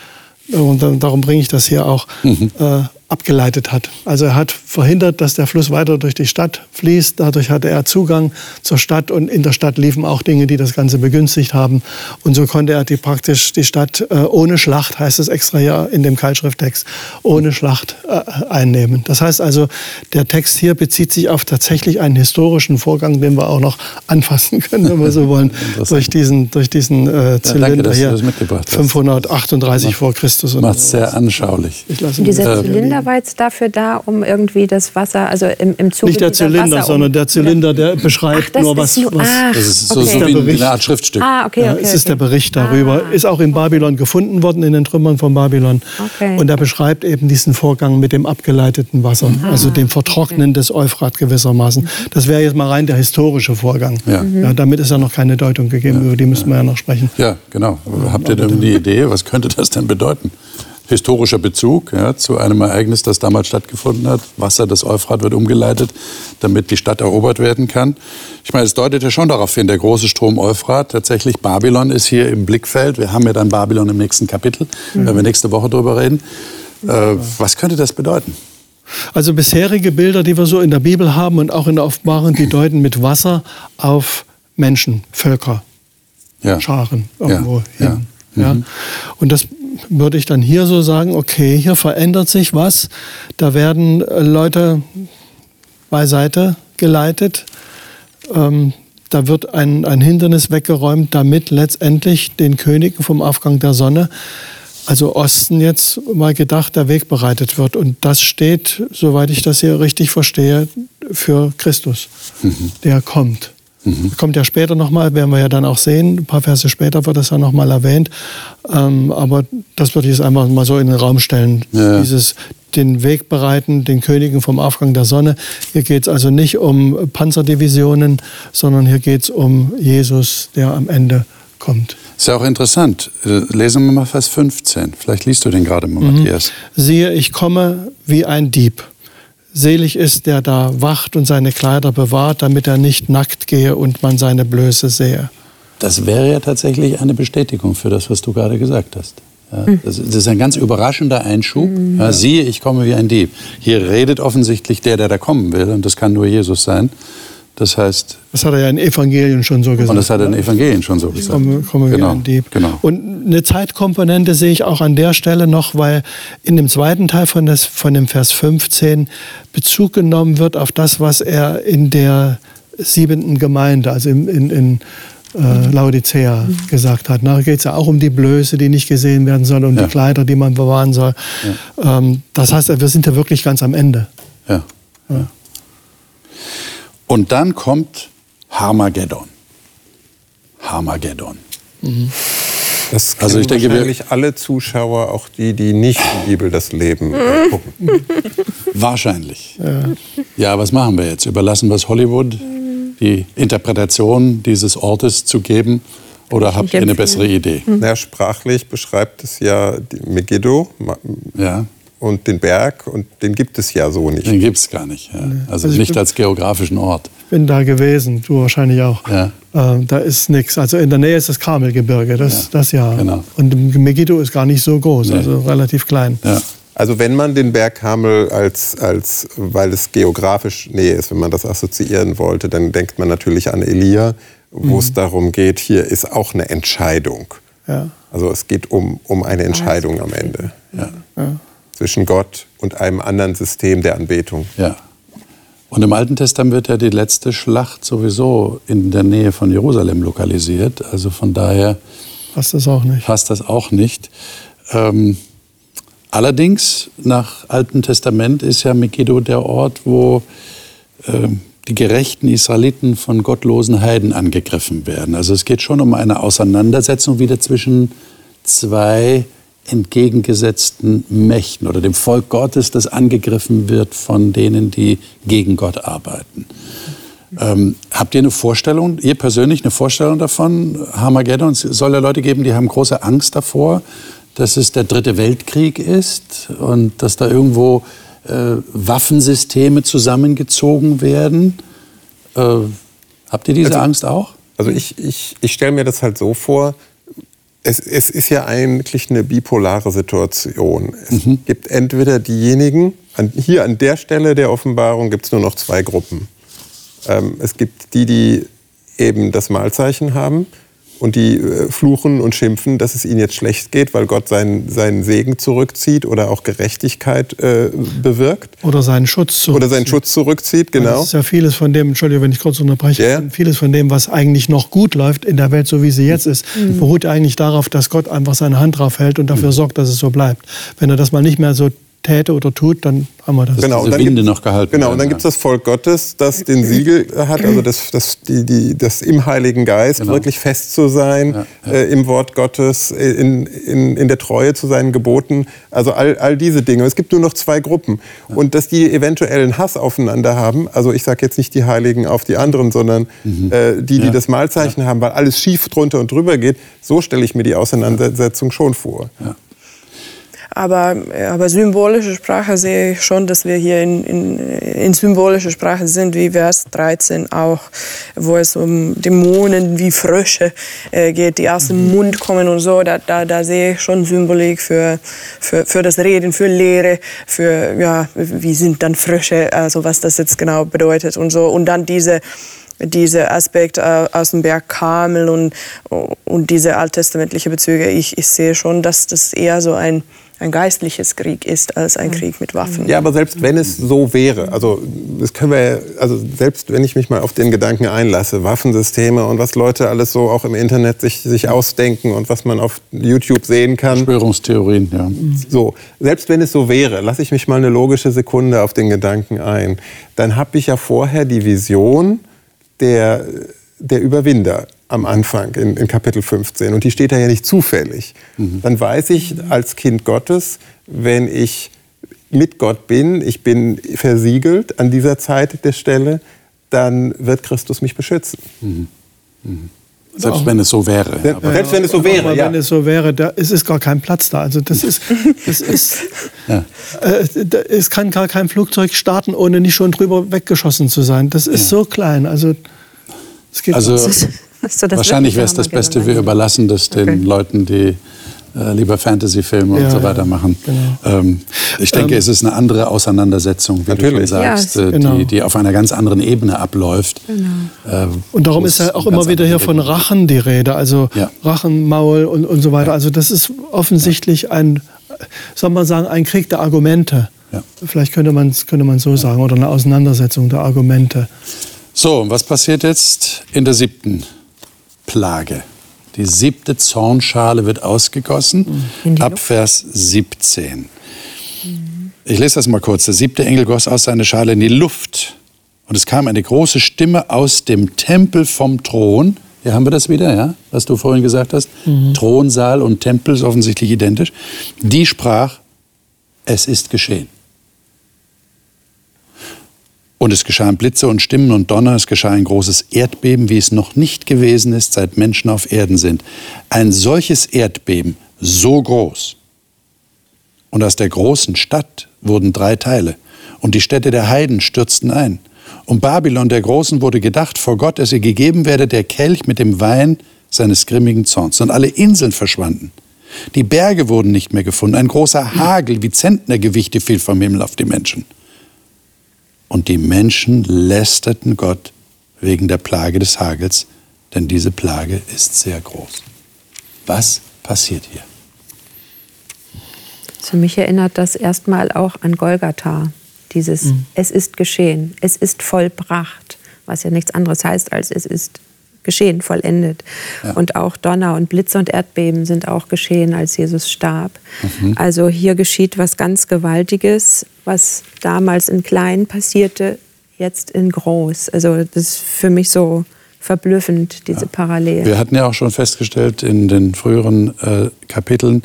und darum bringe ich das hier auch, mhm. äh, abgeleitet hat. Also er hat verhindert, dass der Fluss weiter durch die Stadt fließt. Dadurch hatte er Zugang zur Stadt und in der Stadt liefen auch Dinge, die das Ganze begünstigt haben. Und so konnte er die praktisch die Stadt äh, ohne Schlacht, heißt es extra hier in dem Keilschrifttext, ohne Schlacht äh, einnehmen. Das heißt also, der Text hier bezieht sich auf tatsächlich einen historischen Vorgang, den wir auch noch anfassen können, wenn wir so wollen, durch diesen, durch diesen äh, Zylinder ja, danke, hier, 538 vor Christus. Macht es sehr anschaulich. Ich lasse Dieser Zylinder war jetzt dafür da, um irgendwie das Wasser, also im, im Zuge Nicht der Zylinder, Wasser, sondern der Zylinder, der beschreibt Ach, nur was. Nur, was ach, das ist so, okay. so wie eine Art Schriftstück. Ah, okay, okay, ja, es ist der Bericht darüber. Ah. Ist auch in Babylon gefunden worden, in den Trümmern von Babylon. Okay. Und er beschreibt eben diesen Vorgang mit dem abgeleiteten Wasser, ah, also dem Vertrocknen okay. des Euphrat gewissermaßen. Das wäre jetzt mal rein der historische Vorgang. Ja. Mhm. Ja, damit ist ja noch keine Deutung gegeben, ja. über die müssen wir ja noch sprechen. Ja, genau. Habt ihr denn eine Idee, was könnte das denn bedeuten? Historischer Bezug ja, zu einem Ereignis, das damals stattgefunden hat. Wasser des Euphrat wird umgeleitet, damit die Stadt erobert werden kann. Ich meine, es deutet ja schon darauf hin, der große Strom Euphrat, tatsächlich Babylon ist hier im Blickfeld. Wir haben ja dann Babylon im nächsten Kapitel, mhm. wenn wir nächste Woche darüber reden. Äh, was könnte das bedeuten? Also bisherige Bilder, die wir so in der Bibel haben und auch in der Offenbarung, die deuten mit Wasser auf Menschen, Völker, ja. Scharen irgendwo ja. hin. Ja. Mhm. Und das würde ich dann hier so sagen, okay, hier verändert sich was. Da werden äh, Leute beiseite geleitet. Ähm, da wird ein, ein Hindernis weggeräumt, damit letztendlich den Königen vom Aufgang der Sonne, also Osten jetzt mal gedacht, der Weg bereitet wird. Und das steht, soweit ich das hier richtig verstehe, für Christus, mhm. der kommt. Mhm. Kommt ja später nochmal, werden wir ja dann auch sehen. Ein paar Verse später wird das ja nochmal erwähnt. Ähm, aber das würde ich jetzt einfach mal so in den Raum stellen. Ja. Dieses den Weg bereiten, den Königen vom Aufgang der Sonne. Hier geht es also nicht um Panzerdivisionen, sondern hier geht es um Jesus, der am Ende kommt. Ist ja auch interessant. Äh, lesen wir mal Vers 15. Vielleicht liest du den gerade mal, mhm. Matthias. Siehe, ich komme wie ein Dieb. Selig ist, der da wacht und seine Kleider bewahrt, damit er nicht nackt gehe und man seine Blöße sehe. Das wäre ja tatsächlich eine Bestätigung für das, was du gerade gesagt hast. Ja, hm. das, ist ein ganz überraschender Einschub. Hm. Ja, siehe, ich komme wie ein Dieb. Hier redet offensichtlich der, der da kommen will, und das kann nur Jesus sein. Das heißt. Das hat er ja in Evangelien schon so gesagt. Und das hat er in Evangelien schon so gesagt. Komme, komme genau, Dieb. Genau. Und eine Zeitkomponente sehe ich auch an der Stelle noch, weil in dem zweiten Teil von, des, von dem Vers 15 Bezug genommen wird auf das, was er in der siebenten Gemeinde, also in, in, in äh, Laodicea mhm. gesagt hat. Da geht es ja auch um die Blöße, die nicht gesehen werden soll, um ja. die Kleider, die man bewahren soll. Ja. Ähm, das heißt, wir sind ja wirklich ganz am Ende. Ja. ja. Und dann kommt Harmageddon. Harmageddon. Mhm. Das also ich denke, wahrscheinlich alle Zuschauer, auch die, die nicht die Bibel das Leben äh, gucken. Wahrscheinlich. Ja. ja, was machen wir jetzt? Überlassen wir es Hollywood, die Interpretation dieses Ortes zu geben? Oder habt ihr eine bessere Idee? Na, sprachlich beschreibt es ja Megiddo. Ja und den Berg und den gibt es ja so nicht. Den gibt es gar nicht. Ja. Also, also, nicht als geografischen Ort. Ich bin da gewesen, du wahrscheinlich auch. Ja. Ähm, da ist nichts. Also in der Nähe ist das Karmelgebirge, das ja. Das ja. Genau. Und Megiddo ist gar nicht so groß, nee. also relativ klein. Ja. Also wenn man den Berg Karmel als, als, weil es geografisch Nähe ist, wenn man das assoziieren wollte, dann denkt man natürlich an Elia, wo mhm. es darum geht, hier ist auch eine Entscheidung. Ja. Also es geht um, um eine Entscheidung am Ende. Ja. ja zwischen Gott und einem anderen System der Anbetung. Ja. Und im Alten Testament wird ja die letzte Schlacht sowieso in der Nähe von Jerusalem lokalisiert. Also von daher passt das auch nicht. Passt das auch nicht. Ähm, allerdings, nach Altem Testament ist ja Megiddo der Ort, wo äh, die gerechten Israeliten von gottlosen Heiden angegriffen werden. Also es geht schon um eine Auseinandersetzung wieder zwischen zwei entgegengesetzten Mächten oder dem Volk Gottes, das angegriffen wird von denen, die gegen Gott arbeiten. Ähm, habt ihr eine Vorstellung, ihr persönlich eine Vorstellung davon, Armageddon? Soll ja Leute geben, die haben große Angst davor, dass es der dritte Weltkrieg ist und dass da irgendwo äh, Waffensysteme zusammengezogen werden? Äh, habt ihr diese also, Angst auch? Also ich, ich, ich stelle mir das halt so vor, es, es, ist ja eigentlich eine bipolare Situation. Es mhm. gibt entweder diejenigen, an, hier an der Stelle der Offenbarung gibt es nur noch zwei Gruppen. Ähm, es gibt die, die eben das Malzeichen haben und die äh, fluchen und schimpfen, dass es ihnen jetzt schlecht geht, weil Gott seinen, seinen Segen zurückzieht oder auch Gerechtigkeit äh, bewirkt. Oder seinen Schutz zurückzieht. Oder seinen Schutz zurückzieht, genau. Das ist ja vieles von dem, Entschuldigung, wenn ich kurz unterbreche, yeah. vieles von dem, was eigentlich noch gut läuft in der Welt, so wie sie jetzt ist, mhm. beruht eigentlich darauf, dass Gott einfach seine Hand drauf hält und dafür mhm. sorgt, dass es so bleibt. Wenn er das mal nicht mehr so täte oder tut, dann haben wir das. Genau, und dann Winde noch gehalten Genau, und dann gibt es das Volk Gottes, das den Siegel hat, also das, das, die, die, das im Heiligen Geist genau. wirklich fest zu sein, ja, ja. Äh, im Wort Gottes, in, in, in der Treue zu seinen Geboten, also all, all diese Dinge. Es gibt nur noch zwei Gruppen. Ja. Und dass die eventuell einen Hass aufeinander haben, also ich sage jetzt nicht die Heiligen auf die anderen, sondern mhm. äh, die, die das Malzeichen haben, weil alles schief drunter und drüber geht, so stelle ich mir die Auseinandersetzung schon vor. Aber, aber symbolische Sprache sehe ich schon, dass wir hier in, in, in symbolischer Sprache sind, wie Vers 13 auch, wo es um Dämonen wie Frösche äh, geht, die aus dem mhm. Mund kommen und so. Da, da, da sehe ich schon Symbolik für, für, für das Reden, für Lehre, für, ja, wie sind dann Frösche, also was das jetzt genau bedeutet und so. Und dann diese dieser Aspekt äh, aus dem Berg Kamel und, und diese alttestamentliche Bezüge, ich, ich sehe schon, dass das eher so ein ein geistliches Krieg ist als ein Krieg mit Waffen. Ja, aber selbst wenn es so wäre, also das können wir, also selbst wenn ich mich mal auf den Gedanken einlasse, Waffensysteme und was Leute alles so auch im Internet sich, sich ausdenken und was man auf YouTube sehen kann. Verschwörungstheorien, ja. So, selbst wenn es so wäre, lasse ich mich mal eine logische Sekunde auf den Gedanken ein, dann habe ich ja vorher die Vision der, der Überwinder am Anfang in, in, Kapitel 15 und die steht da ja nicht zufällig, mhm. dann weiß ich als Kind Gottes, wenn ich mit Gott bin, ich bin versiegelt an dieser Zeit der Stelle, dann wird Christus mich beschützen. Mhm. Mhm. Selbst wenn es so wäre. Ja, selbst wenn es so wäre, ja. Wenn es so wäre, da, es ist gar kein Platz da. Also das ist, das ist, ja. äh, es kann gar kein Flugzeug starten, ohne nicht schon drüber weggeschossen zu sein. Das ist so klein. Also, es geht also Wahrscheinlich wäre es das Beste, wir überlassen das den okay. Leuten, die äh, lieber Fantasy-Filme ja, und so weiter machen. Genau. Ähm, ich denke, ähm, es ist eine andere Auseinandersetzung, wie natürlich. du schon sagst, ja, äh, genau. die, die, auf einer ganz anderen Ebene abläuft. Genau. Äh, und darum ist ja auch immer wieder hier von Rachen die Rede, also ja. Rachen, Maul und, und so weiter. Also das ist offensichtlich ein, soll man sagen, ein Krieg der Argumente. Vielleicht könnte man es könnte so sagen, oder eine Auseinandersetzung der Argumente. So, was passiert jetzt in der siebten Plage. Die siebte Zornschale wird ausgegossen, ab Vers 17. Ich lese das mal kurz. Der siebte Engel goss aus seiner Schale in die Luft. Und es kam eine große Stimme aus dem Tempel vom Thron. Hier haben wir das wieder, ja, was du vorhin gesagt hast. Mhm. Thronsaal und Tempel ist offensichtlich identisch. Die sprach, es ist geschehen. Und es geschahen Blitze und Stimmen und Donner, es geschah ein großes Erdbeben, wie es noch nicht gewesen ist, seit Menschen auf Erden sind. Ein solches Erdbeben, so groß. Und aus der großen Stadt wurden drei Teile. Und die Städte der Heiden stürzten ein. Und Babylon der Großen wurde gedacht vor Gott, dass ihr gegeben werde der Kelch mit dem Wein seines grimmigen Zorns. Und alle Inseln verschwanden. Die Berge wurden nicht mehr gefunden. Ein großer Hagel wie Zentnergewichte fiel vom Himmel auf die Menschen. Und die Menschen lästerten Gott wegen der Plage des Hagels, denn diese Plage ist sehr groß. Was passiert hier? Für mich erinnert das erstmal auch an Golgatha. Dieses mhm. Es ist geschehen, es ist vollbracht, was ja nichts anderes heißt als es ist geschehen, vollendet. Ja. Und auch Donner und Blitze und Erdbeben sind auch geschehen, als Jesus starb. Mhm. Also hier geschieht was ganz Gewaltiges, was damals in klein passierte, jetzt in groß. Also das ist für mich so verblüffend, diese ja. Parallele. Wir hatten ja auch schon festgestellt in den früheren äh, Kapiteln,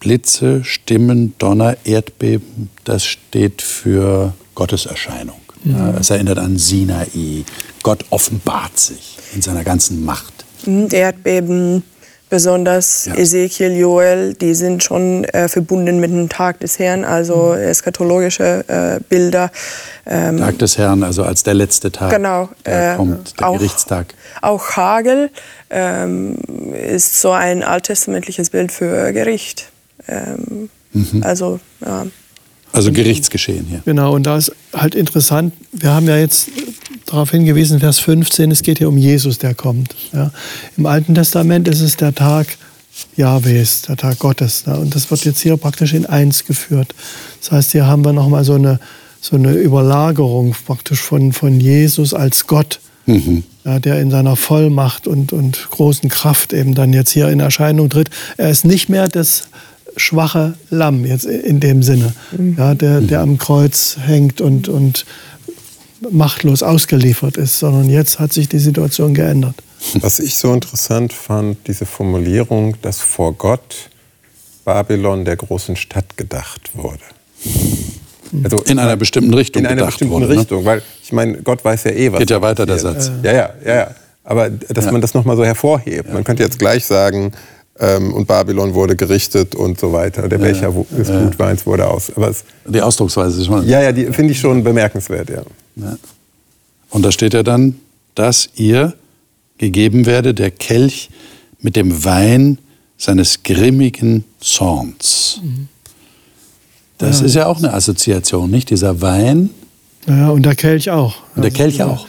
Blitze, Stimmen, Donner, Erdbeben, das steht für Gottes Erscheinung. Mhm. Es erinnert an Sinai. Gott offenbart sich in seiner ganzen Macht. Mhm, Erdbeben, besonders ja. Ezekiel, Joel, die sind schon äh, verbunden mit dem Tag des Herrn, also mhm. eschatologische äh, Bilder. Ähm, Tag des Herrn, also als der letzte Tag. Genau. Äh, kommt der auch, Gerichtstag. Auch Hagel ähm, ist so ein alttestamentliches Bild für Gericht. Ähm, mhm. Also ja. Also Gerichtsgeschehen hier. Genau, und da ist halt interessant, wir haben ja jetzt darauf hingewiesen, Vers 15, es geht hier um Jesus, der kommt. Ja. Im Alten Testament ist es der Tag Jahwes, der Tag Gottes. Ja. Und das wird jetzt hier praktisch in eins geführt. Das heißt, hier haben wir nochmal so eine, so eine Überlagerung praktisch von, von Jesus als Gott. Mhm. Ja, der in seiner Vollmacht und, und großen Kraft eben dann jetzt hier in Erscheinung tritt. Er ist nicht mehr das schwache Lamm jetzt in dem Sinne, mhm. ja, der, der am Kreuz hängt und, und machtlos ausgeliefert ist, sondern jetzt hat sich die Situation geändert. Was ich so interessant fand, diese Formulierung, dass vor Gott Babylon der großen Stadt gedacht wurde. Also in einer bestimmten Richtung. In einer bestimmten wurde, ne? Richtung, ne? weil ich meine, Gott weiß ja eh, was. Geht ja weiter der Satz. Ja, ja, ja, ja. Aber dass ja. man das nochmal so hervorhebt. Ja. Man könnte jetzt gleich sagen, ähm, und Babylon wurde gerichtet und so weiter. Der Becher ja, des ja. Gutweins wurde aus. Aber es, die Ausdrucksweise ist schon. Ja, ja, die finde ich schon bemerkenswert, ja. ja. Und da steht ja dann, dass ihr gegeben werde der Kelch mit dem Wein seines grimmigen Zorns. Mhm. Das ja. ist ja auch eine Assoziation, nicht? Dieser Wein. Ja, und der Kelch auch. Und der Kelch auch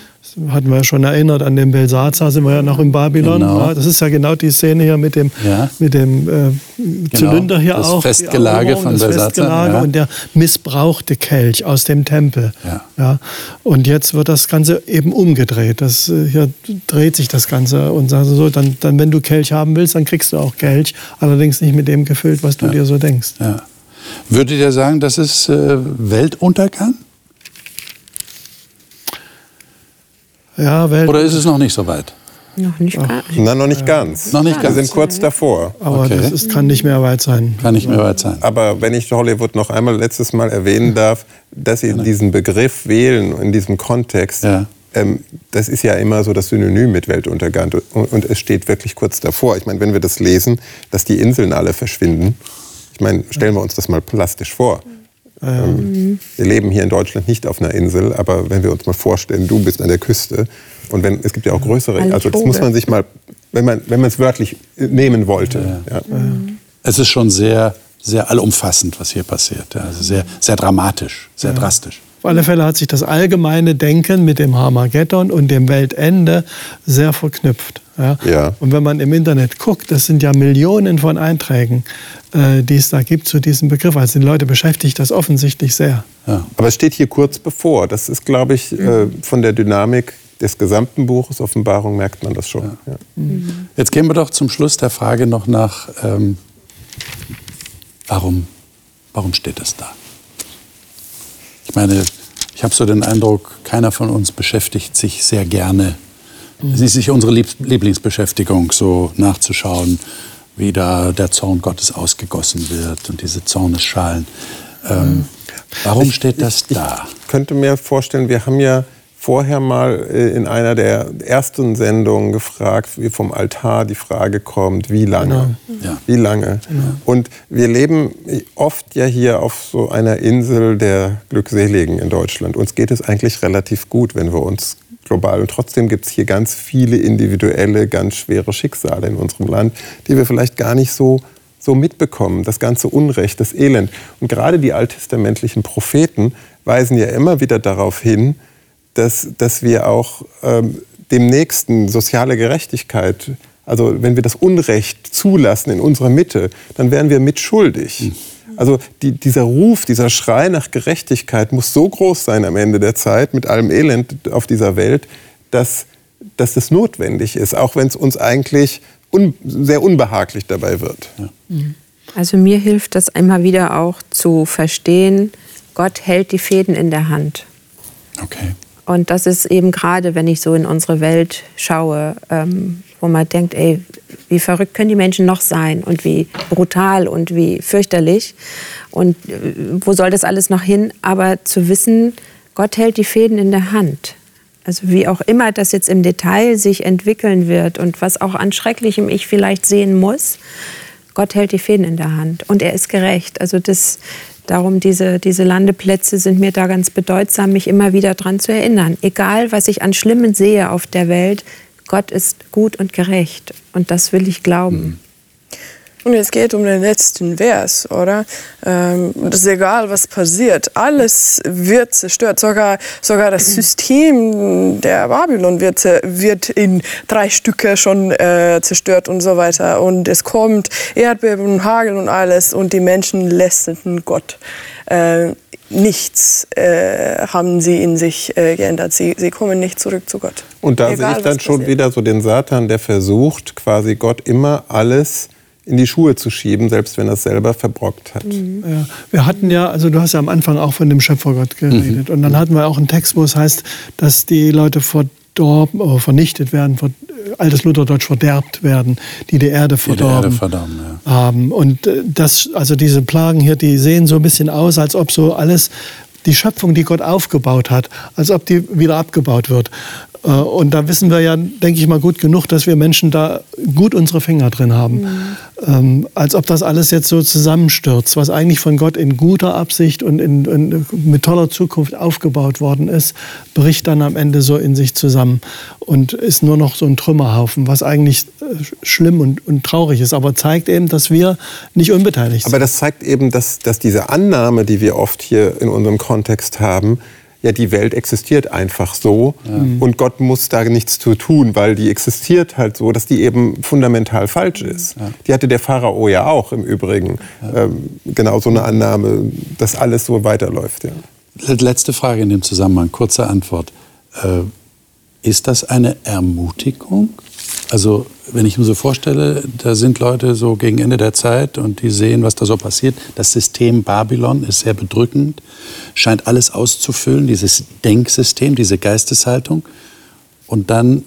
hatten wir ja schon erinnert, an den Belsazar sind wir ja noch in Babylon. Genau. Ja, das ist ja genau die Szene hier mit dem, ja. mit dem äh, genau. Zylinder hier das auch. Festgelage von das Belsazar. Festgelage ja. und der missbrauchte Kelch aus dem Tempel. Ja. Und jetzt wird das Ganze eben umgedreht. Das, äh, hier dreht sich das Ganze und sagt so, dann, dann, wenn du Kelch haben willst, dann kriegst du auch Kelch. Allerdings nicht mit dem gefüllt, was du dir so denkst. Würdet ihr sagen, das ist äh, Weltuntergang? Ja, Welt Oder ist es noch nicht so weit? Noch nicht ganz. Na, noch nicht ganz. Noch nicht ganz. Wir sind kurz davor. Aber okay. das ist, kann nicht mehr weit sein. Kann nicht mehr weit sein. Aber wenn ich Hollywood noch einmal letztes Mal erwähnen darf, dass Sie diesen Begriff wählen in diesem Kontext, ja. ähm, das ist ja immer so das Synonym mit Weltuntergang. Und, und, es steht wirklich kurz davor. Ich meine, wenn wir das lesen, dass die Inseln alle verschwinden, ich meine, stellen wir uns das mal plastisch vor. Ähm, wir leben hier in Deutschland nicht auf einer Insel, aber wenn wir uns mal vorstellen, du bist an der Küste und wenn, es gibt ja auch größere, also das muss man sich mal, wenn man wenn man es wörtlich nehmen wollte. Ja. Ja. Es ist schon sehr sehr allumfassend, was hier passiert. Also sehr sehr dramatisch, sehr ja. drastisch. Auf alle Fälle hat sich das allgemeine Denken mit dem Harmageddon und dem Weltende sehr verknüpft. Ja? ja? Und wenn man im Internet guckt, das sind ja Millionen von Einträgen, äh, die es da gibt zu diesem Begriff. Also die Leute beschäftigt das offensichtlich sehr. Ja. Aber es steht hier kurz bevor. Das ist, glaube ich, äh, von der Dynamik des gesamten Buches Offenbarung merkt man das schon. Ja. Mhm. Jetzt gehen wir doch zum Schluss der Frage noch nach, ähm, warum, warum steht das da? Ich meine, ich habe so den Eindruck, keiner von uns beschäftigt sich sehr gerne. Es ist nicht unsere Lieblingsbeschäftigung, so nachzuschauen, wie da der Zorn Gottes ausgegossen wird und diese Zornesschalen. Ähm, warum ich, steht das ich, da? Ich könnte mir vorstellen, wir haben ja vorher mal äh, in einer der ersten Sendungen gefragt, wie vom Altar die Frage kommt, wie lange? Genau. Ja. Wie lange? Genau. Und wir leben oft ja hier auf so einer Insel der Glückseligen in Deutschland. Uns geht es eigentlich relativ gut, wenn wir uns global. Und trotzdem gibt es hier ganz viele individuelle, ganz schwere Schicksale in unserem Land, die wir vielleicht gar nicht so so mitbekommen, das ganze Unrecht, das Elend. Und gerade die alttestamentlichen Propheten weisen ja immer wieder darauf hin, dass, dass wir auch ähm, dem Nächsten soziale Gerechtigkeit, also wenn wir das Unrecht zulassen in unserer Mitte, dann wären wir mitschuldig. Mhm. Also die, dieser Ruf, dieser Schrei nach Gerechtigkeit muss so groß sein am Ende der Zeit mit allem Elend auf dieser Welt, dass, dass das notwendig ist, auch wenn es uns eigentlich un, sehr unbehaglich dabei wird. Mhm. Also mir hilft das immer wieder auch zu verstehen, Gott hält die Fäden in der Hand. Okay. Und das ist eben gerade, wenn ich so in unsere Welt schaue, ähm, wo man denkt, ey, wie verrückt können die Menschen noch sein und wie brutal und wie fürchterlich und äh, wo soll das alles noch hin? Aber zu wissen, Gott hält die Fäden in der Hand. Also wie auch immer das jetzt im Detail sich entwickeln wird und was auch an Schrecklichem ich vielleicht sehen muss, Gott hält die Fäden in der Hand und er ist gerecht. Also das, darum diese, diese Landeplätze sind mir da ganz bedeutsam, mich immer wieder daran zu erinnern. Egal, was ich an Schlimmen sehe auf der Welt, Gott ist gut und gerecht und das will ich glauben. Und es geht um den letzten Vers, oder? Ähm, das ist egal, was passiert. Alles wird zerstört. Sogar, sogar das System der Babylon wird, wird in drei Stücke schon äh, zerstört und so weiter. Und es kommt Erdbeben und Hagel und alles. Und die Menschen lästerten Gott. Äh, nichts äh, haben sie in sich äh, geändert. Sie, sie kommen nicht zurück zu Gott. Und da Egal, sehe ich dann schon passiert. wieder so den Satan, der versucht, quasi Gott immer alles in die Schuhe zu schieben, selbst wenn er es selber verbrockt hat. Mhm. Ja, wir hatten ja, also du hast ja am Anfang auch von dem Schöpfergott geredet. Mhm. Und dann hatten wir auch einen Text, wo es heißt, dass die Leute verdorben, oder vernichtet werden, ver, altes Lutherdeutsch verderbt werden, die die Erde verdorben, die Erde verdammen, ja. haben. Und äh, das, also diese Plagen hier, die sehen so ein bisschen aus, als ob so alles die Schöpfung, die Gott aufgebaut hat, als ob die wieder abgebaut wird. Äh, und da wissen wir ja, denke ich mal, gut genug, dass wir Menschen da gut unsere Finger drin haben. Mhm. Ähm, als ob das alles jetzt so zusammenstürzt, was eigentlich von Gott in guter Absicht und in, in, mit toller Zukunft aufgebaut worden ist, bricht dann am Ende so in sich zusammen und ist nur noch so ein Trümmerhaufen, was eigentlich äh, schlimm und, und traurig ist, aber zeigt eben, dass wir nicht unbeteiligt sind. Aber das zeigt eben, dass, dass diese Annahme, die wir oft hier in unserem Kontext haben, ja, die Welt existiert einfach so ja. und Gott muss da nichts zu tun, weil die existiert halt so, dass die eben fundamental falsch ist. Ja. Die hatte der Pharao ja auch im Übrigen. Ja. Ähm, genau so eine Annahme, dass alles so weiterläuft. Letzte Frage in dem Zusammenhang, kurze Antwort. Äh, ist das eine Ermutigung? Also wenn ich mir so vorstelle, da sind Leute so gegen Ende der Zeit und die sehen, was da so passiert. Das System Babylon ist sehr bedrückend, scheint alles auszufüllen, dieses Denksystem, diese Geisteshaltung. Und dann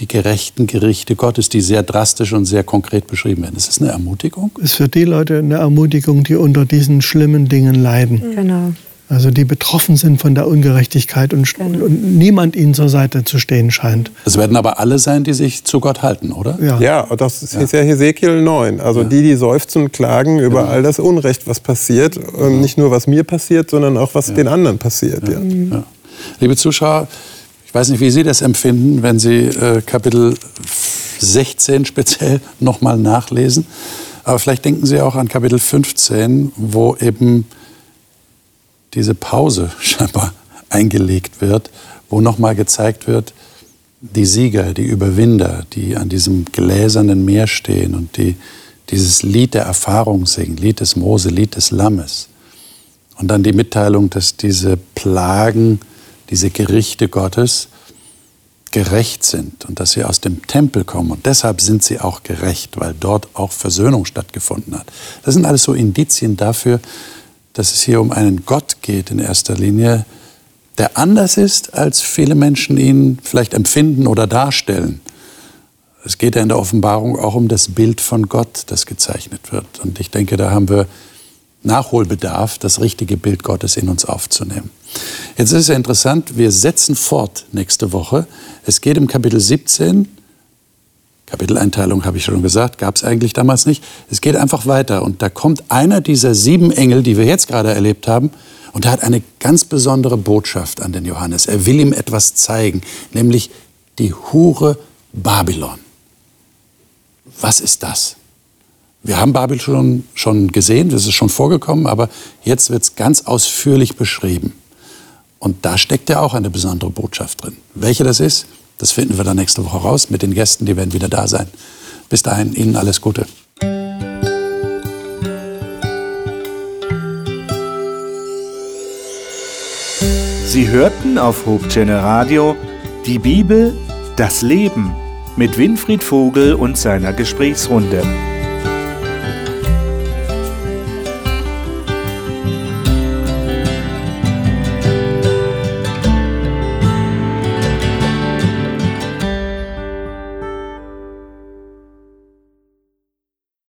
die gerechten Gerichte Gottes, die sehr drastisch und sehr konkret beschrieben werden. Ist das eine Ermutigung? Es ist für die Leute eine Ermutigung, die unter diesen schlimmen Dingen leiden. Genau also die betroffen sind von der Ungerechtigkeit und, genau. und, niemand ihnen zur Seite zu stehen scheint. Es werden aber alle sein, die sich zu Gott halten, oder? Ja, ja das ist ja. Hesekiel 9. Also ja. die, die seufzen und klagen über genau. all das Unrecht, was passiert. Genau. Nicht nur, was mir passiert, sondern auch, was ja. den anderen passiert. Ja. Liebe Zuschauer, ich weiß nicht, wie Sie das empfinden, wenn Sie äh, Kapitel 16 speziell nochmal nachlesen. Aber vielleicht denken Sie auch an Kapitel 15, wo eben diese Pause scheinbar eingelegt wird, wo nochmal gezeigt wird, die Sieger, die Überwinder, die an diesem gläsernen Meer stehen und die dieses Lied der Erfahrung singen, Lied des Mose, Lied des Lammes. Und dann die Mitteilung, dass diese Plagen, diese Gerichte Gottes gerecht sind und dass sie aus dem Tempel kommen. Und deshalb sind sie auch gerecht, weil dort auch Versöhnung stattgefunden hat. Das sind alles so Indizien dafür, dass es hier um einen Gott geht in erster Linie, der anders ist, als viele Menschen ihn vielleicht empfinden oder darstellen. Es geht ja in der Offenbarung auch um das Bild von Gott, das gezeichnet wird. Und ich denke, da haben wir Nachholbedarf, das richtige Bild Gottes in uns aufzunehmen. Jetzt ist es ja interessant, wir setzen fort nächste Woche. Es geht im Kapitel 17 Kapiteleinteilung habe ich schon gesagt, gab es eigentlich damals nicht. Es geht einfach weiter und da kommt einer dieser sieben Engel, die wir jetzt gerade erlebt haben, und er hat eine ganz besondere Botschaft an den Johannes. Er will ihm etwas zeigen, nämlich die Hure Babylon. Was ist das? Wir haben Babel schon, schon gesehen, das ist schon vorgekommen, aber jetzt wird es ganz ausführlich beschrieben. Und da steckt ja auch eine besondere Botschaft drin. Welche das ist, das finden wir dann nächste Woche raus mit den Gästen, die werden wieder da sein. Bis dahin, Ihnen alles Gute. Sie hörten auf Hochchannel Radio die Bibel, das Leben mit Winfried Vogel und seiner Gesprächsrunde.